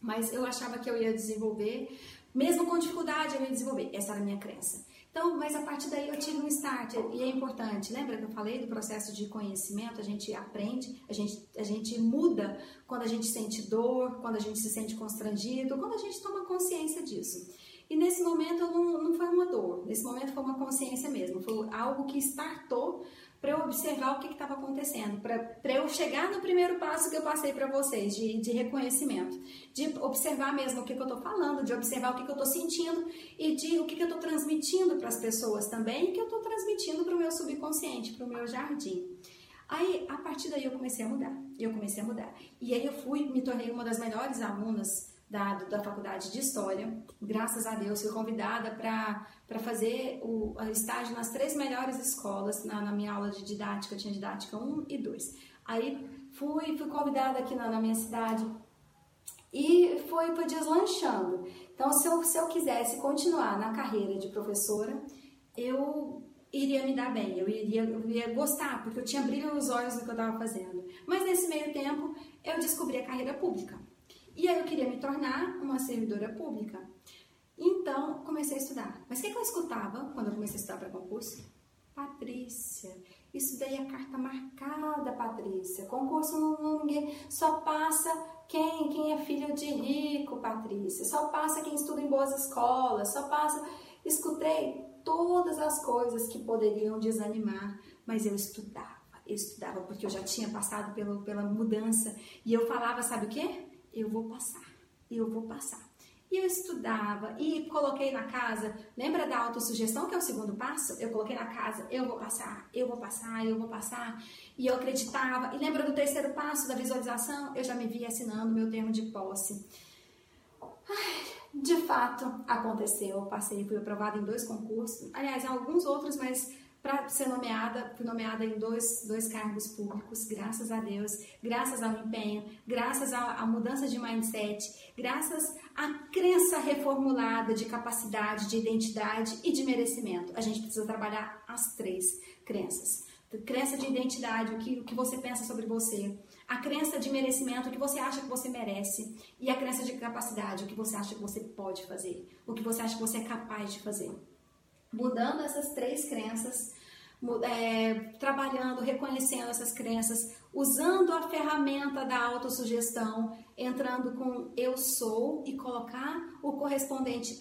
Mas eu achava que eu ia desenvolver, mesmo com dificuldade, eu ia desenvolver. Essa era a minha crença. Então, mas a partir daí eu tive um start e é importante. Lembra que eu falei do processo de conhecimento? A gente aprende, a gente, a gente muda quando a gente sente dor, quando a gente se sente constrangido, quando a gente toma consciência disso. E nesse momento não, não foi uma dor, nesse momento foi uma consciência mesmo, foi algo que startou para eu observar o que estava acontecendo, para eu chegar no primeiro passo que eu passei para vocês, de, de reconhecimento, de observar mesmo o que, que eu estou falando, de observar o que, que eu estou sentindo e de o que, que eu estou transmitindo para as pessoas também que eu estou transmitindo para o meu subconsciente, para o meu jardim. Aí, a partir daí, eu comecei a mudar. Eu comecei a mudar. E aí, eu fui, me tornei uma das melhores alunas da, da faculdade de História. Graças a Deus, fui convidada para fazer o estágio nas três melhores escolas na, na, minha aula de didática, eu tinha didática 1 e 2. Aí fui, fui convidada aqui na, na minha cidade e foi, foi deslanchando. Então, se eu, se eu quisesse continuar na carreira de professora, eu iria me dar bem, eu iria, eu iria gostar, porque eu tinha brilho nos olhos do que eu estava fazendo. Mas nesse meio tempo, eu descobri a carreira pública. E aí eu queria me tornar uma servidora pública. Então, comecei a estudar. Mas o que, eu escutava quando eu comecei a estudar para concurso? Patrícia, isso daí é carta marcada, Patrícia. Concurso não, ninguém só passa quem, quem é filho de rico, Patrícia. Só passa quem estuda em boas escolas. Só passa. Escutei todas as coisas que poderiam desanimar, mas eu estudava. Eu estudava porque eu já tinha passado pelo, pela mudança e eu falava, sabe o quê? Eu vou passar, eu vou passar. E eu estudava e coloquei na casa, lembra da autossugestão que é o segundo passo? Eu coloquei na casa, eu vou passar, eu vou passar, eu vou passar. E eu acreditava. E lembra do terceiro passo da visualização? Eu já me vi assinando meu termo de posse. Ai, de fato, aconteceu. Eu passei, fui aprovada em dois concursos. Aliás, em alguns outros, mas para ser nomeada, fui nomeada em dois, dois cargos públicos, graças a Deus, graças ao empenho, graças à, mudança de mindset, graças à crença reformulada de capacidade, de identidade e de merecimento. A gente precisa trabalhar as três crenças. Crença de identidade, o que, o que você pensa sobre você. A crença de merecimento, o que você acha que você merece. E a crença de capacidade, o que você acha que você pode fazer. O que você acha que você é capaz de fazer mudando essas três crenças, é, trabalhando, reconhecendo essas crenças, usando a ferramenta da autossugestão, entrando com eu sou e colocar o correspondente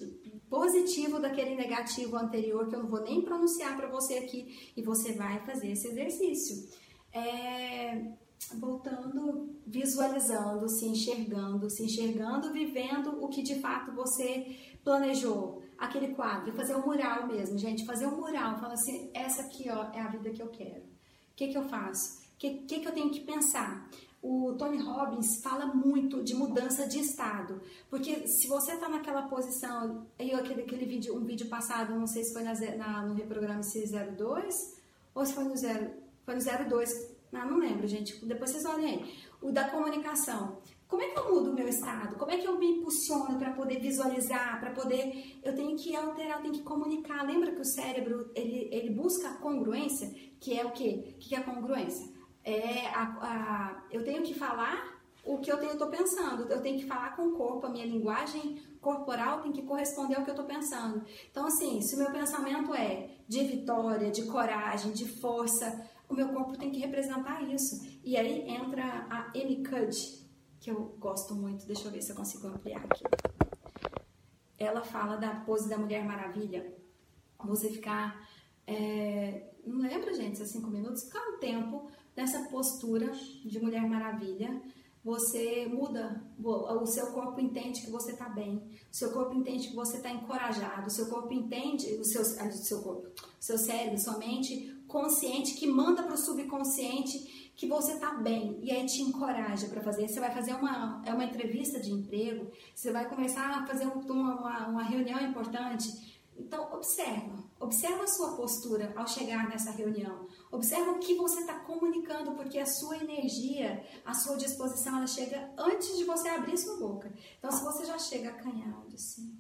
positivo daquele negativo anterior que eu não vou nem pronunciar para você aqui e você vai fazer esse exercício. É, voltando, visualizando, se enxergando, se enxergando, vivendo o que de fato você planejou. Aquele quadro, fazer um mural mesmo, gente, fazer um mural, fala assim, essa aqui ó, é a vida que eu quero. O que, que eu faço? O que, que, que eu tenho que pensar? O Tony Robbins fala muito de mudança de estado, porque se você está naquela posição, eu aquele, aquele vídeo, um vídeo passado, não sei se foi na, na, no reprograma C02 ou se foi no, zero, foi no 02, não, não lembro, gente, depois vocês olhem aí, o da comunicação. Como é que eu mudo o meu estado? Como é que eu me impulsiono para poder visualizar, para poder... Eu tenho que alterar, eu tenho que comunicar. Lembra que o cérebro, ele, ele busca a congruência, que é o quê? O que é a congruência? É a, a, eu tenho que falar o que eu estou pensando. Eu tenho que falar com o corpo, a minha linguagem corporal tem que corresponder ao que eu estou pensando. Então, assim, se o meu pensamento é de vitória, de coragem, de força, o meu corpo tem que representar isso. E aí entra a Amy Cuddy, que eu gosto muito. Deixa eu ver se eu consigo ampliar aqui. Ela fala da pose da Mulher Maravilha. Você ficar. É, não lembro, gente, se é cinco minutos, ficar um tempo nessa postura de Mulher Maravilha. Você muda, o seu corpo entende que você está bem, o seu corpo entende que você está encorajado, o seu corpo entende, o seu, seu corpo, seu cérebro, sua mente consciente que manda para o subconsciente que você tá bem e aí te encoraja para fazer. Você vai fazer uma, é uma entrevista de emprego, você vai começar a fazer uma, uma reunião importante. Então, observa, observa a sua postura ao chegar nessa reunião. Observa o que você está comunicando, porque a sua energia, a sua disposição, ela chega antes de você abrir sua boca. Então, se você já chega acanhado assim,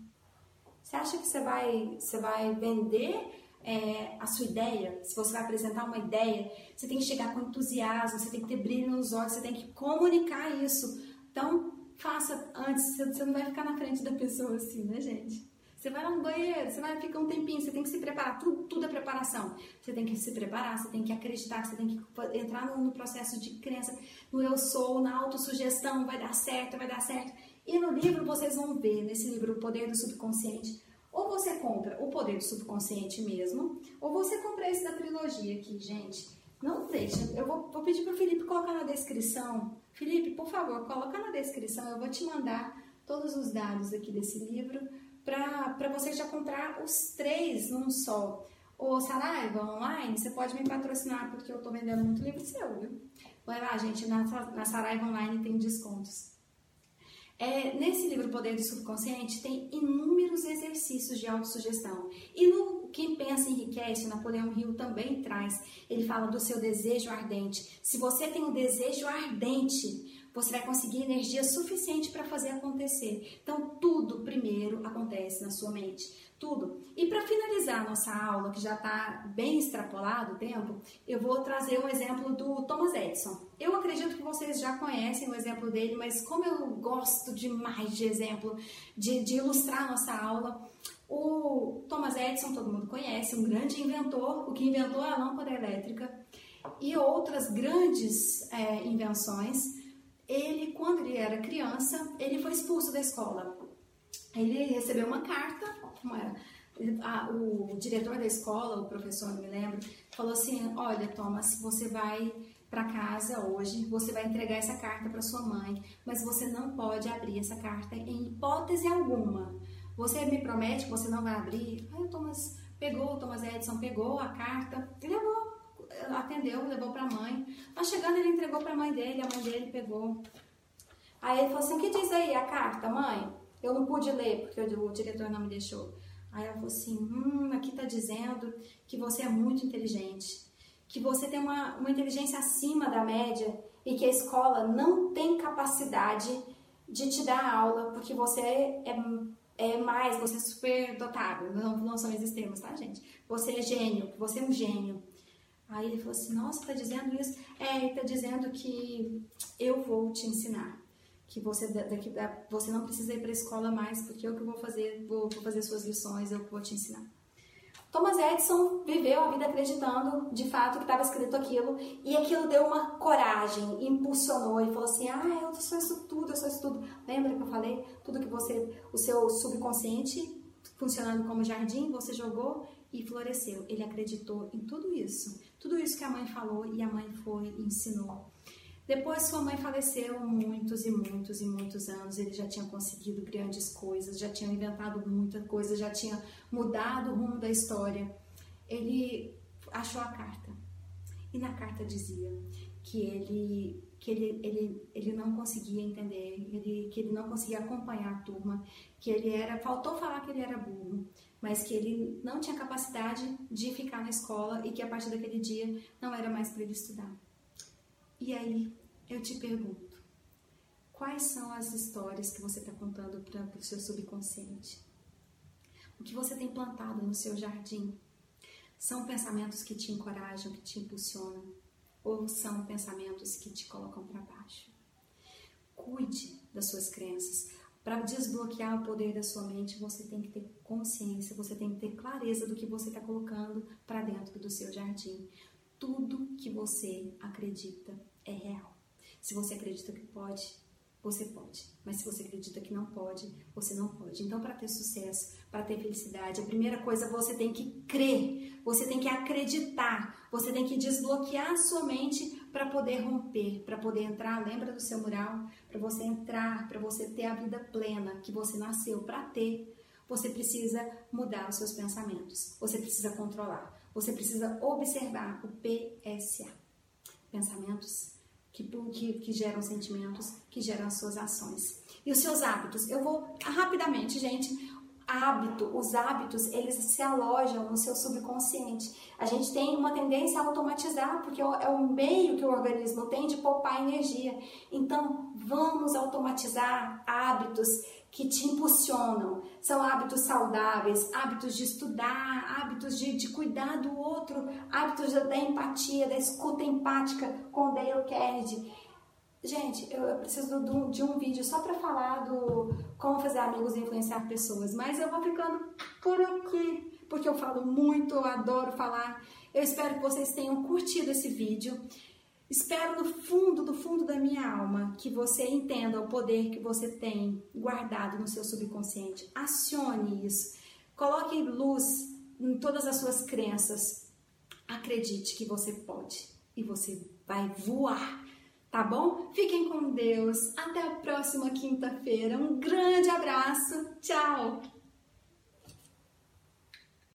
você acha que você vai, você vai vender é, a sua ideia, se você vai apresentar uma ideia, você tem que chegar com entusiasmo, você tem que ter brilho nos olhos, você tem que comunicar isso. Então, faça antes, você não vai ficar na frente da pessoa assim, né, gente? Você vai lá no banheiro, você vai ficar um tempinho, você tem que se preparar, tudo, tudo é preparação. Você tem que se preparar, você tem que acreditar, você tem que entrar no, no processo de crença, no eu sou, na autossugestão, vai dar certo, vai dar certo. E no livro vocês vão ver, nesse livro, O Poder do Subconsciente, ou você compra o poder do subconsciente mesmo, ou você compra esse da trilogia aqui, gente. Não deixa. Eu vou, vou pedir para o Felipe colocar na descrição. Felipe, por favor, coloca na descrição. Eu vou te mandar todos os dados aqui desse livro para você já comprar os três num só. O Saraiva Online, você pode me patrocinar porque eu estou vendendo muito livro seu, viu? Vai lá, gente, na, na Saraiva Online tem descontos. É, nesse livro Poder do Subconsciente tem inúmeros exercícios de autossugestão. E no Quem Pensa Enriquece, Napoleão Hill também traz. Ele fala do seu desejo ardente. Se você tem um desejo ardente, você vai conseguir energia suficiente para fazer acontecer. Então, tudo primeiro acontece na sua mente tudo. E para finalizar a nossa aula, que já está bem extrapolado o tempo, eu vou trazer um exemplo do Thomas Edison. Eu acredito que vocês já conhecem o exemplo dele, mas como eu gosto demais de exemplo, de, de ilustrar a nossa aula, o Thomas Edison, todo mundo conhece, um grande inventor, o que inventou a lâmpada elétrica e outras grandes é, invenções. Ele, quando ele era criança, ele foi expulso da escola. Ele recebeu uma carta como era? A, o diretor da escola, o professor, não me lembro, falou assim: Olha, Thomas, você vai para casa hoje, você vai entregar essa carta para sua mãe, mas você não pode abrir essa carta em hipótese alguma. Você me promete que você não vai abrir? Aí o Thomas pegou, o Thomas Edison pegou a carta levou, atendeu, levou para a mãe. Mas chegando, ele entregou para a mãe dele, a mãe dele pegou. Aí ele falou assim: O que diz aí a carta, mãe? Eu não pude ler, porque o diretor não me deixou. Aí ela falou assim: hum, aqui está dizendo que você é muito inteligente, que você tem uma, uma inteligência acima da média e que a escola não tem capacidade de te dar aula porque você é, é mais, você é super dotado. Não, não são esses termos, tá, gente? Você é gênio, você é um gênio. Aí ele falou assim: Nossa, tá dizendo isso? É, ele tá dizendo que eu vou te ensinar que você daqui você não precisa ir para a escola mais, porque eu que vou fazer, vou, vou fazer suas lições, eu vou te ensinar. Thomas Edison viveu a vida acreditando de fato que estava escrito aquilo e aquilo deu uma coragem, impulsionou e falou assim: "Ah, eu sou isso tudo, eu sou isso tudo". Lembra que eu falei tudo que você, o seu subconsciente funcionando como jardim, você jogou e floresceu. Ele acreditou em tudo isso. Tudo isso que a mãe falou e a mãe foi e ensinou. Depois sua mãe faleceu muitos e muitos e muitos anos. Ele já tinha conseguido grandes coisas, já tinha inventado muita coisa, já tinha mudado o rumo da história. Ele achou a carta e na carta dizia que ele que ele, ele, ele não conseguia entender, ele, que ele não conseguia acompanhar a turma, que ele era, faltou falar que ele era burro, mas que ele não tinha capacidade de ficar na escola e que a partir daquele dia não era mais para ele estudar. E aí eu te pergunto, quais são as histórias que você está contando para o seu subconsciente? O que você tem plantado no seu jardim? São pensamentos que te encorajam, que te impulsionam? Ou são pensamentos que te colocam para baixo? Cuide das suas crenças. Para desbloquear o poder da sua mente, você tem que ter consciência, você tem que ter clareza do que você está colocando para dentro do seu jardim. Tudo que você acredita é real. Se você acredita que pode, você pode. Mas se você acredita que não pode, você não pode. Então, para ter sucesso, para ter felicidade, a primeira coisa você tem que crer, você tem que acreditar, você tem que desbloquear a sua mente para poder romper, para poder entrar. Lembra do seu mural? Para você entrar, para você ter a vida plena que você nasceu para ter, você precisa mudar os seus pensamentos, você precisa controlar, você precisa observar o PSA pensamentos que, que, que geram sentimentos, que geram as suas ações. E os seus hábitos? Eu vou rapidamente, gente. Hábito, os hábitos, eles se alojam no seu subconsciente. A gente tem uma tendência a automatizar, porque é o meio que o organismo tem de poupar energia. Então, vamos automatizar hábitos que te impulsionam. São hábitos saudáveis, hábitos de estudar, hábitos de, de cuidar do outro, hábitos da, da empatia, da escuta empática com Dale Carnegie. Gente, eu, eu preciso do, de um vídeo só para falar do como fazer amigos e influenciar pessoas, mas eu vou ficando por aqui, porque eu falo muito, eu adoro falar. Eu espero que vocês tenham curtido esse vídeo. Espero no fundo, do fundo da minha alma, que você entenda o poder que você tem guardado no seu subconsciente. Acione isso. Coloque luz em todas as suas crenças. Acredite que você pode e você vai voar. Tá bom? Fiquem com Deus. Até a próxima quinta-feira. Um grande abraço. Tchau!